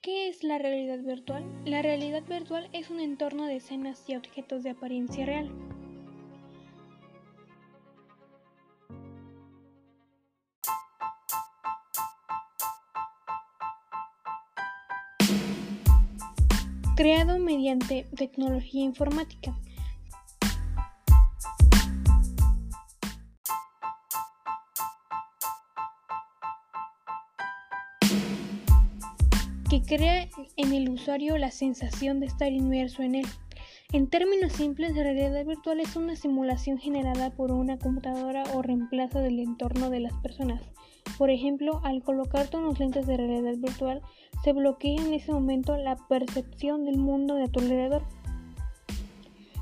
¿Qué es la realidad virtual? La realidad virtual es un entorno de escenas y objetos de apariencia real. Creado mediante tecnología informática. Que crea en el usuario la sensación de estar inmerso en él. En términos simples, la realidad virtual es una simulación generada por una computadora o reemplazo del entorno de las personas. Por ejemplo, al colocarte unos lentes de realidad virtual, se bloquea en ese momento la percepción del mundo de tu alrededor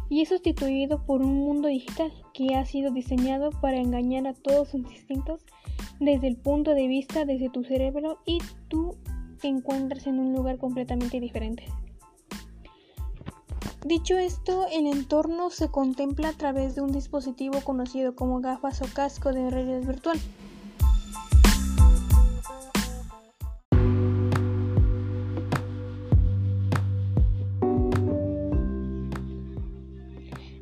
y es sustituido por un mundo digital que ha sido diseñado para engañar a todos sus instintos desde el punto de vista desde tu cerebro y tu encuentras en un lugar completamente diferente. Dicho esto, el entorno se contempla a través de un dispositivo conocido como gafas o casco de realidad virtual.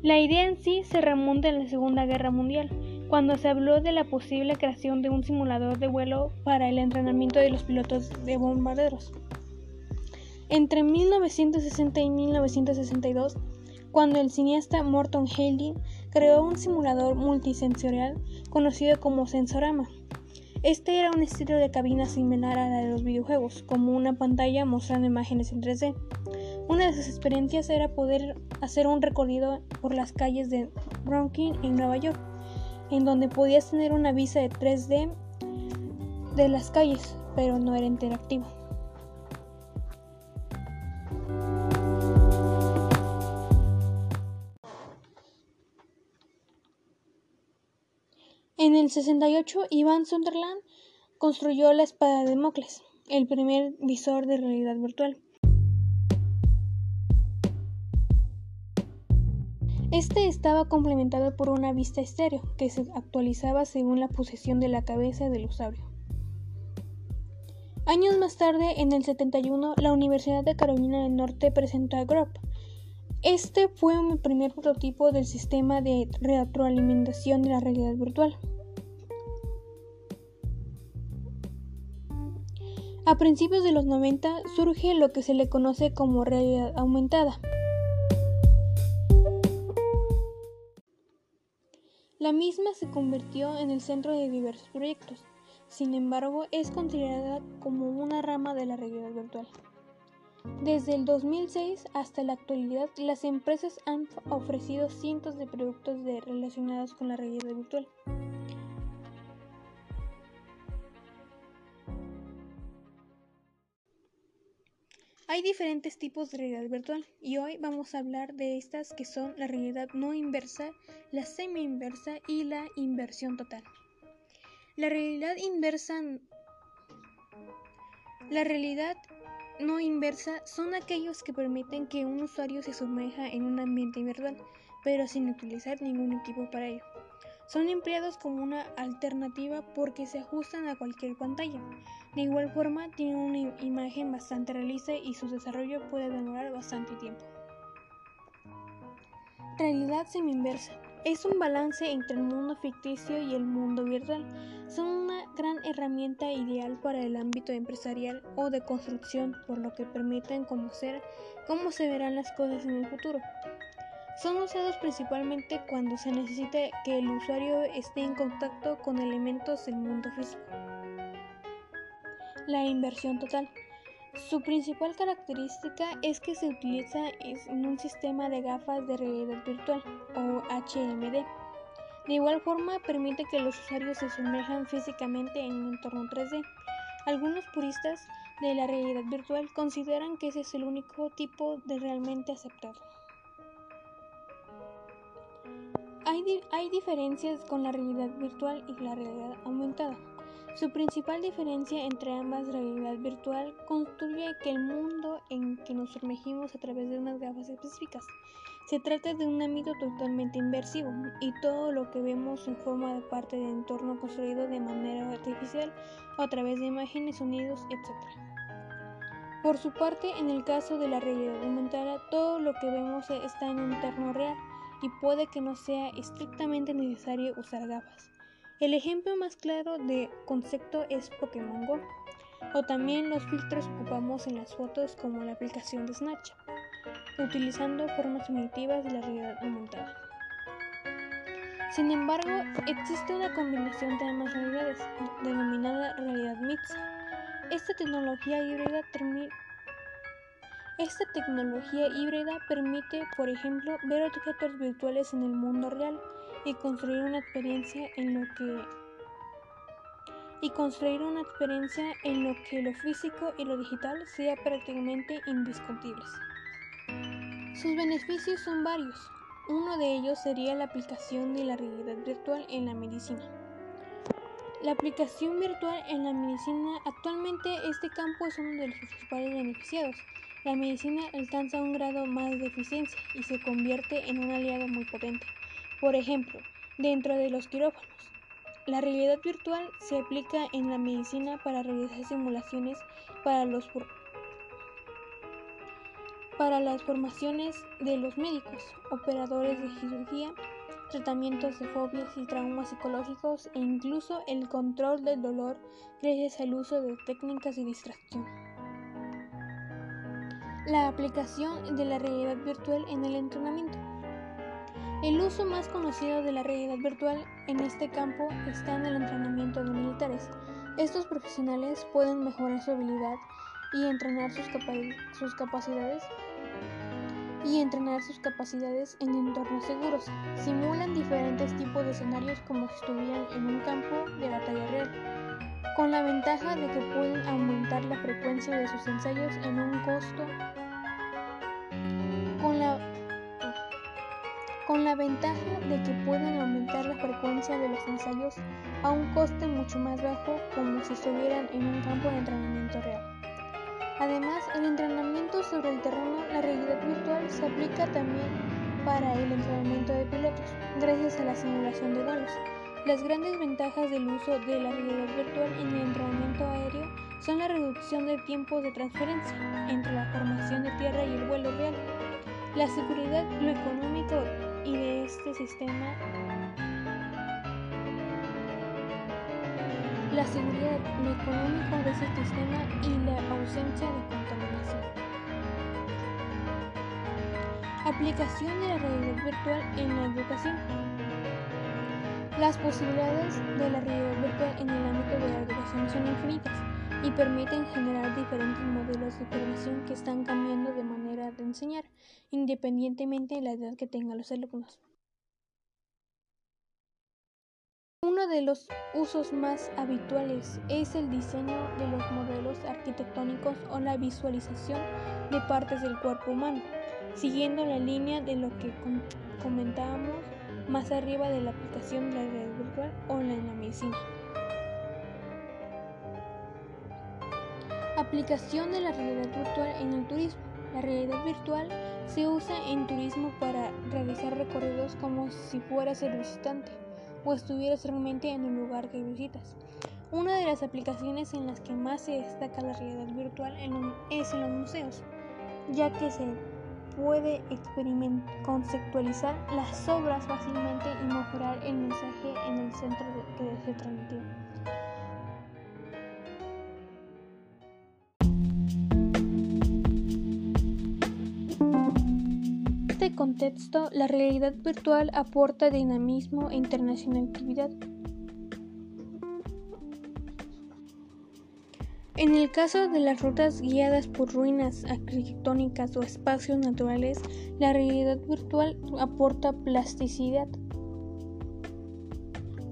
La idea en sí se remonta a la Segunda Guerra Mundial, cuando se habló de la posible creación de un simulador de vuelo para el entrenamiento de los pilotos de bombarderos. Entre 1960 y 1962, cuando el cineasta Morton Haldane creó un simulador multisensorial conocido como Sensorama. Este era un estilo de cabina similar a la de los videojuegos, como una pantalla mostrando imágenes en 3D. Una de sus experiencias era poder hacer un recorrido por las calles de Brooklyn en Nueva York en donde podías tener una vista de 3D de las calles, pero no era interactivo. En el 68, Ivan Sunderland construyó la espada de Mocles, el primer visor de realidad virtual. Este estaba complementado por una vista estéreo que se actualizaba según la posición de la cabeza del usuario. Años más tarde, en el 71, la Universidad de Carolina del Norte presentó a Grop. Este fue el primer prototipo del sistema de retroalimentación de la realidad virtual. A principios de los 90 surge lo que se le conoce como realidad aumentada. La misma se convirtió en el centro de diversos proyectos, sin embargo es considerada como una rama de la realidad virtual. Desde el 2006 hasta la actualidad, las empresas han ofrecido cientos de productos relacionados con la realidad virtual. Hay diferentes tipos de realidad virtual y hoy vamos a hablar de estas que son la realidad no inversa, la semi-inversa y la inversión total. La realidad inversa La realidad no inversa son aquellos que permiten que un usuario se sumerja en un ambiente virtual, pero sin utilizar ningún equipo para ello. Son empleados como una alternativa porque se ajustan a cualquier pantalla. De igual forma, tienen una imagen bastante realista y su desarrollo puede demorar bastante tiempo. Realidad semi-inversa es un balance entre el mundo ficticio y el mundo virtual. Son una gran herramienta ideal para el ámbito empresarial o de construcción, por lo que permiten conocer cómo se verán las cosas en el futuro. Son usados principalmente cuando se necesita que el usuario esté en contacto con elementos del mundo físico. La inversión total. Su principal característica es que se utiliza en un sistema de gafas de realidad virtual o HMD. De igual forma, permite que los usuarios se sumerjan físicamente en un entorno 3D. Algunos puristas de la realidad virtual consideran que ese es el único tipo de realmente aceptado. Hay, diferencias con la realidad virtual y la realidad aumentada. Su principal diferencia entre ambas realidad virtual constituye que el mundo en que nos sumergimos a través de unas gafas específicas. Se trata de un ámbito totalmente inversivo y todo lo que vemos en forma de parte del entorno construido de manera artificial a través de imágenes, sonidos, etc. Por su parte, en el caso de la realidad aumentada, todo lo que vemos está en un entorno real y puede que no sea estrictamente necesario usar gafas. El ejemplo más claro de concepto es Pokémon Go, o también los filtros que ocupamos en las fotos como la aplicación de Snapchat, utilizando formas primitivas de la realidad aumentada. Sin embargo, existe una combinación de ambas realidades, denominada realidad mixta. Esta tecnología híbrida permite, por ejemplo, ver objetos virtuales en el mundo real y construir una experiencia en lo que y construir una experiencia en lo que lo físico y lo digital sea prácticamente indiscutibles. Sus beneficios son varios. Uno de ellos sería la aplicación de la realidad virtual en la medicina. La aplicación virtual en la medicina actualmente este campo es uno de los principales beneficiados. La medicina alcanza un grado más de eficiencia y se convierte en un aliado muy potente. Por ejemplo, dentro de los quirófanos. La realidad virtual se aplica en la medicina para realizar simulaciones para los para las formaciones de los médicos, operadores de cirugía, tratamientos de fobias y traumas psicológicos e incluso el control del dolor gracias al uso de técnicas de distracción. La aplicación de la realidad virtual en el entrenamiento. El uso más conocido de la realidad virtual en este campo está en el entrenamiento de militares. Estos profesionales pueden mejorar su habilidad y entrenar sus, sus capacidades y entrenar sus capacidades en entornos seguros. Simulan diferentes tipos de escenarios como si estuvieran en un campo de batalla real, con la ventaja de que pueden aumentar la frecuencia de sus ensayos en un costo con la con la ventaja de que pueden aumentar la frecuencia de los ensayos a un coste mucho más bajo como si estuvieran en un campo de entrenamiento real. Además, el entrenamiento sobre el terreno, la realidad virtual, se aplica también para el entrenamiento de pilotos, gracias a la simulación de vuelos. Las grandes ventajas del uso de la realidad virtual en el entrenamiento aéreo son la reducción de tiempos de transferencia entre la formación de tierra y el vuelo real, la seguridad, lo económico y de este sistema la seguridad, lo económico de ese sistema y la ausencia de contaminación. Aplicación de la realidad virtual en la educación. Las posibilidades de la realidad virtual en el ámbito de la educación son infinitas y permiten generar diferentes modelos de formación que están cambiando de manera de enseñar, independientemente de la edad que tengan los alumnos. Uno de los usos más habituales es el diseño de los modelos arquitectónicos o la visualización de partes del cuerpo humano, siguiendo la línea de lo que comentábamos más arriba de la aplicación de la realidad virtual o en la medicina. Aplicación de la realidad virtual en el turismo. La realidad virtual se usa en turismo para realizar recorridos como si fueras el visitante o estuvieras realmente en un lugar que visitas. Una de las aplicaciones en las que más se destaca la realidad virtual es en los museos, ya que se puede conceptualizar las obras fácilmente y mejorar el mensaje en el centro que se transmitió. Contexto, la realidad virtual aporta dinamismo e internacionalidad. En el caso de las rutas guiadas por ruinas arquitectónicas o espacios naturales, la realidad virtual aporta plasticidad,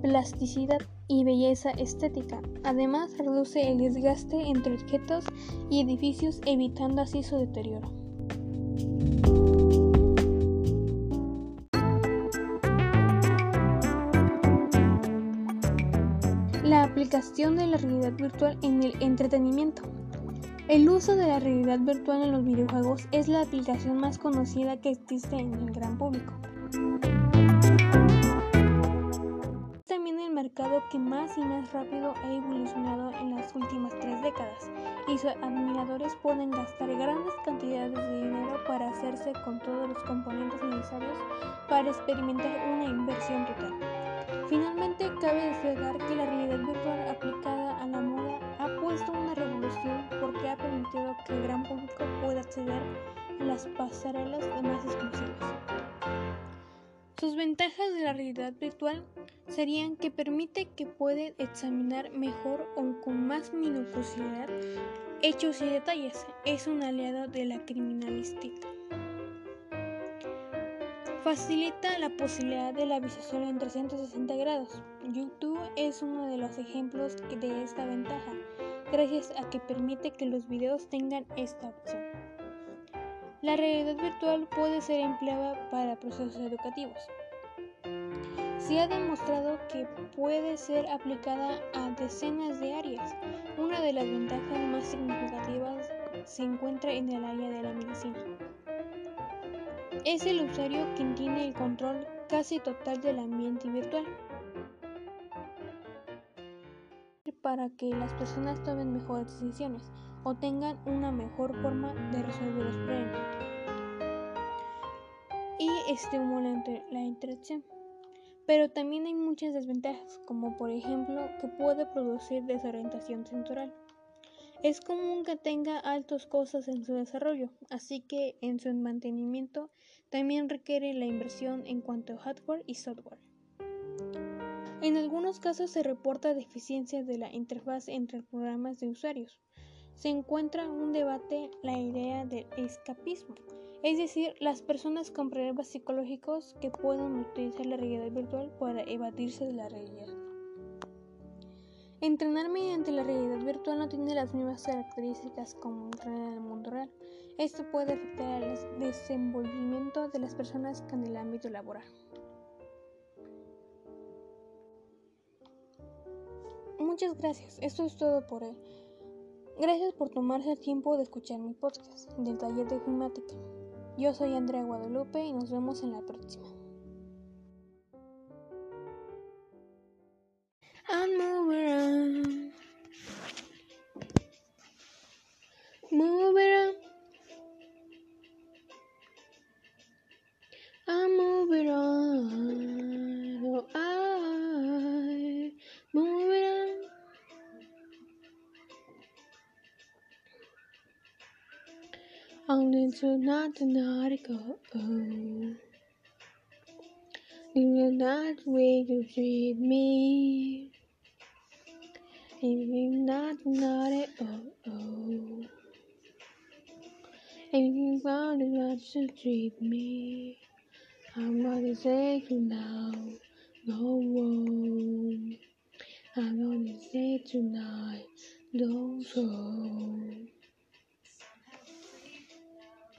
plasticidad y belleza estética. Además, reduce el desgaste entre objetos y edificios, evitando así su deterioro. Aplicación de la realidad virtual en el entretenimiento. El uso de la realidad virtual en los videojuegos es la aplicación más conocida que existe en el gran público. También el mercado que más y más rápido ha evolucionado en las últimas tres décadas y sus admiradores pueden gastar grandes cantidades de dinero para hacerse con todos los componentes necesarios para experimentar una inversión total. Finalmente, cabe destacar que la realidad virtual aplicada a la moda ha puesto una revolución porque ha permitido que el gran público pueda acceder a las pasarelas más exclusivas. Sus ventajas de la realidad virtual serían que permite que puede examinar mejor o con más minuciosidad hechos y detalles. Es un aliado de la criminalística. Facilita la posibilidad de la visualización en 360 grados. YouTube es uno de los ejemplos de esta ventaja, gracias a que permite que los videos tengan esta opción. La realidad virtual puede ser empleada para procesos educativos. Se ha demostrado que puede ser aplicada a decenas de áreas. Una de las ventajas más significativas se encuentra en el área de la medicina. Es el usuario quien tiene el control casi total del ambiente virtual. para que las personas tomen mejores decisiones o tengan una mejor forma de resolver los problemas y estimulan la interacción. Pero también hay muchas desventajas, como por ejemplo que puede producir desorientación sensorial. Es común que tenga altos costos en su desarrollo, así que en su mantenimiento también requiere la inversión en cuanto a hardware y software. En algunos casos se reporta deficiencia de la interfaz entre programas de usuarios. Se encuentra un debate la idea del escapismo, es decir, las personas con problemas psicológicos que pueden utilizar la realidad virtual para evadirse de la realidad. Entrenar mediante la realidad virtual no tiene las mismas características como entrenar en el mundo real. Esto puede afectar al desenvolvimiento de las personas en el ámbito laboral. Muchas gracias, esto es todo por hoy. Gracias por tomarse el tiempo de escuchar mi podcast del taller de informática. Yo soy Andrea Guadalupe y nos vemos en la próxima. I'm moving around. moving around. I'm moving on. Oh, I moving on. Only to not to not go. Oh. You're not wait to treat me. If you're not not oh oh. You want to not to treat me, I'm gonna say you now, no one. I'm gonna say tonight, don't go.